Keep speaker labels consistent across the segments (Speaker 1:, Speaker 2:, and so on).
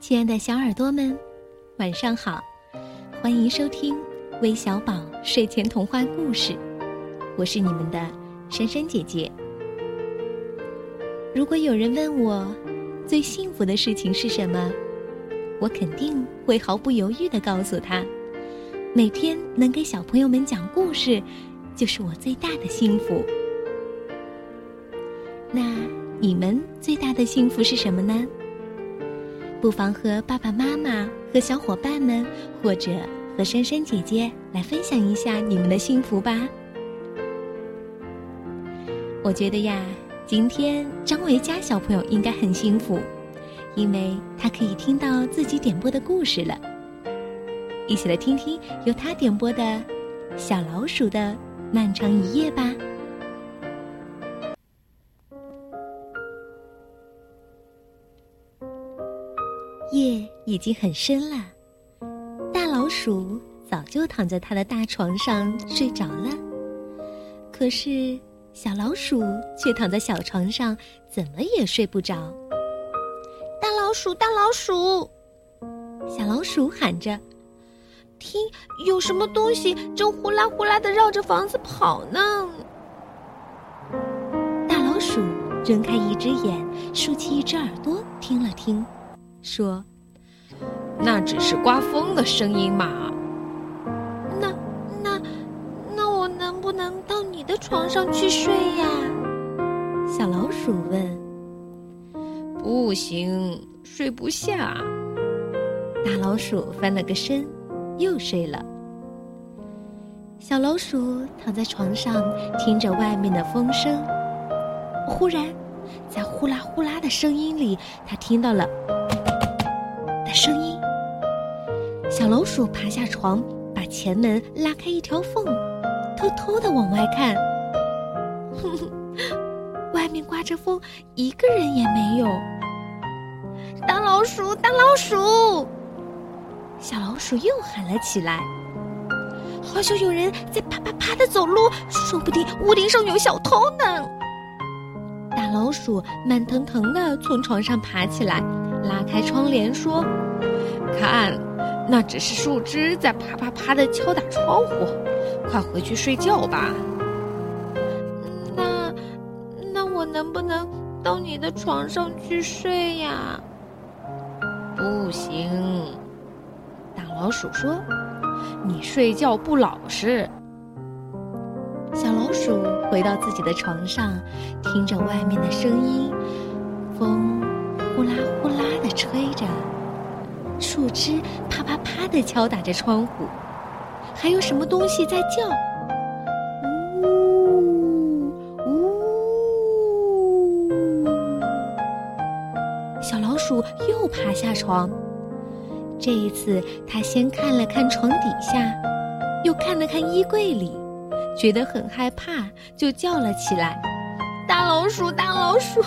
Speaker 1: 亲爱的小耳朵们，晚上好！欢迎收听微小宝睡前童话故事，我是你们的珊珊姐姐。如果有人问我最幸福的事情是什么，我肯定会毫不犹豫的告诉他：每天能给小朋友们讲故事，就是我最大的幸福。那你们最大的幸福是什么呢？不妨和爸爸妈妈、和小伙伴们，或者和珊珊姐姐来分享一下你们的幸福吧。我觉得呀，今天张维佳小朋友应该很幸福，因为他可以听到自己点播的故事了。一起来听听由他点播的《小老鼠的漫长一夜》吧。已经很深了，大老鼠早就躺在它的大床上睡着了。可是小老鼠却躺在小床上，怎么也睡不着。
Speaker 2: 大老鼠，大老鼠，
Speaker 1: 小老鼠喊着：“
Speaker 2: 听，有什么东西正呼啦呼啦的绕着房子跑呢？”
Speaker 1: 大老鼠睁开一只眼，竖起一只耳朵，听了听。说：“
Speaker 3: 那只是刮风的声音嘛。
Speaker 2: 那、那、那我能不能到你的床上去睡呀？”
Speaker 1: 小老鼠问。
Speaker 3: “不行，睡不下。”
Speaker 1: 大老鼠翻了个身，又睡了。小老鼠躺在床上，听着外面的风声。忽然，在呼啦呼啦的声音里，它听到了。声音，小老鼠爬下床，把前门拉开一条缝，偷偷的往外看。哼，外面刮着风，一个人也没有。
Speaker 2: 大老鼠，大老鼠！
Speaker 1: 小老鼠又喊了起来，
Speaker 2: 好像有人在啪啪啪的走路，说不定屋顶上有小偷呢。
Speaker 1: 大老鼠慢腾腾的从床上爬起来。拉开窗帘说：“
Speaker 3: 看，那只是树枝在啪啪啪的敲打窗户。快回去睡觉吧。”
Speaker 2: 那，那我能不能到你的床上去睡呀？
Speaker 3: 不行，大老鼠说：“你睡觉不老实。”
Speaker 1: 小老鼠回到自己的床上，听着外面的声音，风。吹着，树枝啪啪啪的敲打着窗户，还有什么东西在叫？呜呜！小老鼠又爬下床，这一次它先看了看床底下，又看了看衣柜里，觉得很害怕，就叫了起来。
Speaker 2: 大老鼠，大老鼠，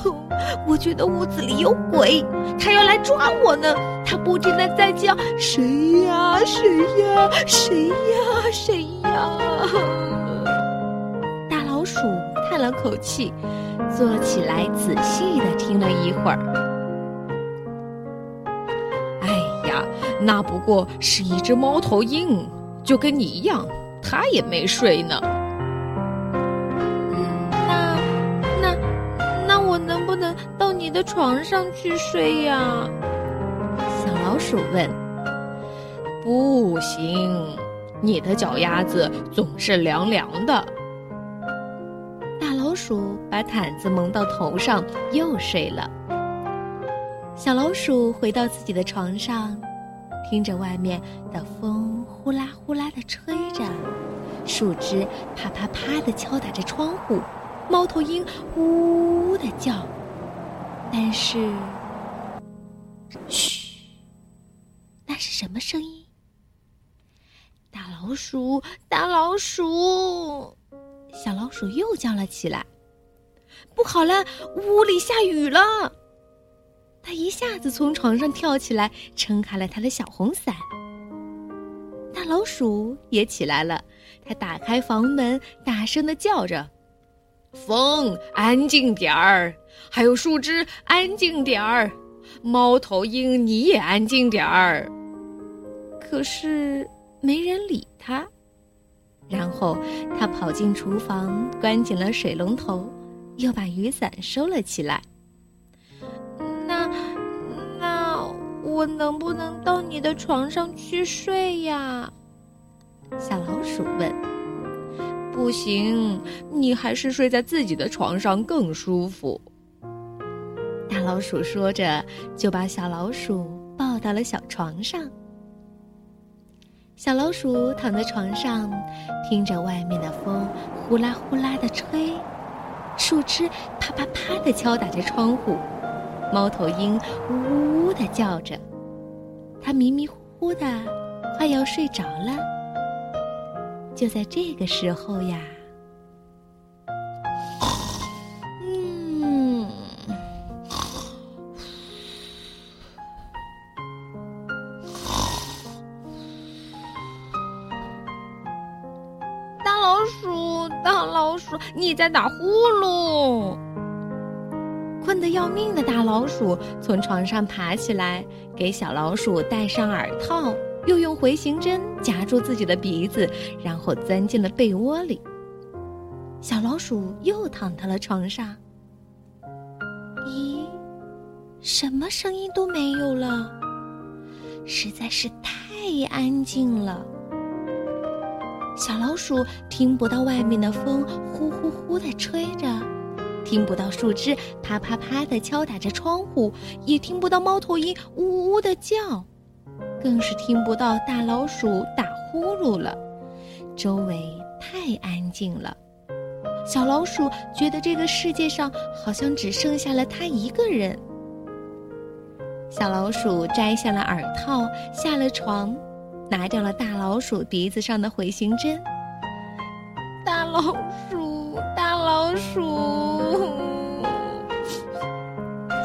Speaker 2: 我觉得屋子里有鬼，它要来抓我呢。它不停的在叫：“谁呀？谁呀？谁呀？谁呀？”
Speaker 1: 大老鼠叹了口气，坐起来仔细的听了一会儿。
Speaker 3: 哎呀，那不过是一只猫头鹰，就跟你一样，它也没睡呢。
Speaker 2: 的床上去睡呀，
Speaker 1: 小老鼠问。
Speaker 3: 不行，你的脚丫子总是凉凉的。
Speaker 1: 大老鼠把毯子蒙到头上，又睡了。小老鼠回到自己的床上，听着外面的风呼啦呼啦的吹着，树枝啪啪啪的敲打着窗户，猫头鹰呜呜的叫。但是，嘘，那是什么声音？
Speaker 2: 大老鼠，大老鼠，
Speaker 1: 小老鼠又叫了起来。
Speaker 2: 不好了，屋里下雨了！
Speaker 1: 它一下子从床上跳起来，撑开了它的小红伞。大老鼠也起来了，它打开房门，大声的叫着。
Speaker 3: 风，安静点儿！还有树枝，安静点儿！猫头鹰，你也安静点儿。
Speaker 1: 可是没人理他。然后他跑进厨房，关紧了水龙头，又把雨伞收了起来。
Speaker 2: 那那我能不能到你的床上去睡呀？
Speaker 1: 小老鼠问。
Speaker 3: 不行，你还是睡在自己的床上更舒服。
Speaker 1: 老鼠说着，就把小老鼠抱到了小床上。小老鼠躺在床上，听着外面的风呼啦呼啦的吹，树枝啪啪啪的敲打着窗户，猫头鹰呜呜呜的叫着，它迷迷糊糊的，快要睡着了。就在这个时候呀。
Speaker 2: 在打呼噜！
Speaker 1: 困得要命的大老鼠从床上爬起来，给小老鼠戴上耳套，又用回形针夹住自己的鼻子，然后钻进了被窝里。小老鼠又躺到了床上。咦，什么声音都没有了，实在是太安静了。小老鼠听不到外面的风呼呼呼的吹着，听不到树枝啪啪啪的敲打着窗户，也听不到猫头鹰呜呜的叫，更是听不到大老鼠打呼噜了。周围太安静了，小老鼠觉得这个世界上好像只剩下了它一个人。小老鼠摘下了耳套，下了床。拿掉了大老鼠鼻子上的回形针。
Speaker 2: 大老鼠，大老鼠，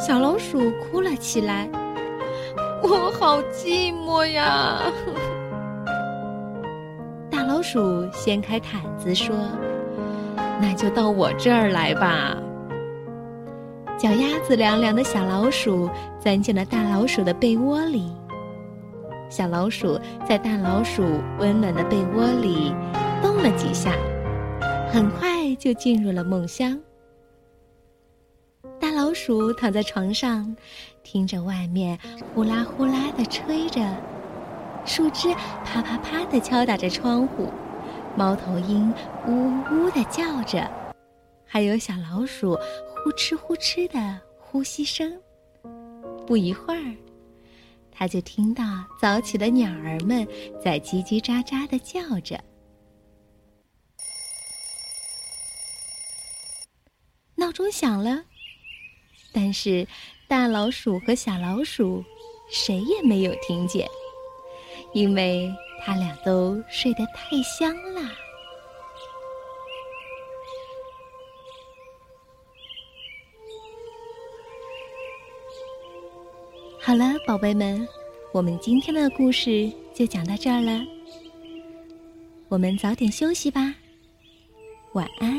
Speaker 1: 小老鼠哭了起来。
Speaker 2: 我好寂寞呀！
Speaker 1: 大老鼠掀开毯子说：“那就到我这儿来吧。”脚丫子凉凉的小老鼠钻进了大老鼠的被窝里。小老鼠在大老鼠温暖的被窝里动了几下，很快就进入了梦乡。大老鼠躺在床上，听着外面呼啦呼啦的吹着，树枝啪啪啪的敲打着窗户，猫头鹰呜呜的叫着，还有小老鼠呼哧呼哧的呼吸声。不一会儿。他就听到早起的鸟儿们在叽叽喳喳的叫着。闹钟响了，但是大老鼠和小老鼠谁也没有听见，因为他俩都睡得太香了。好了，宝贝们，我们今天的故事就讲到这儿了。我们早点休息吧，晚安。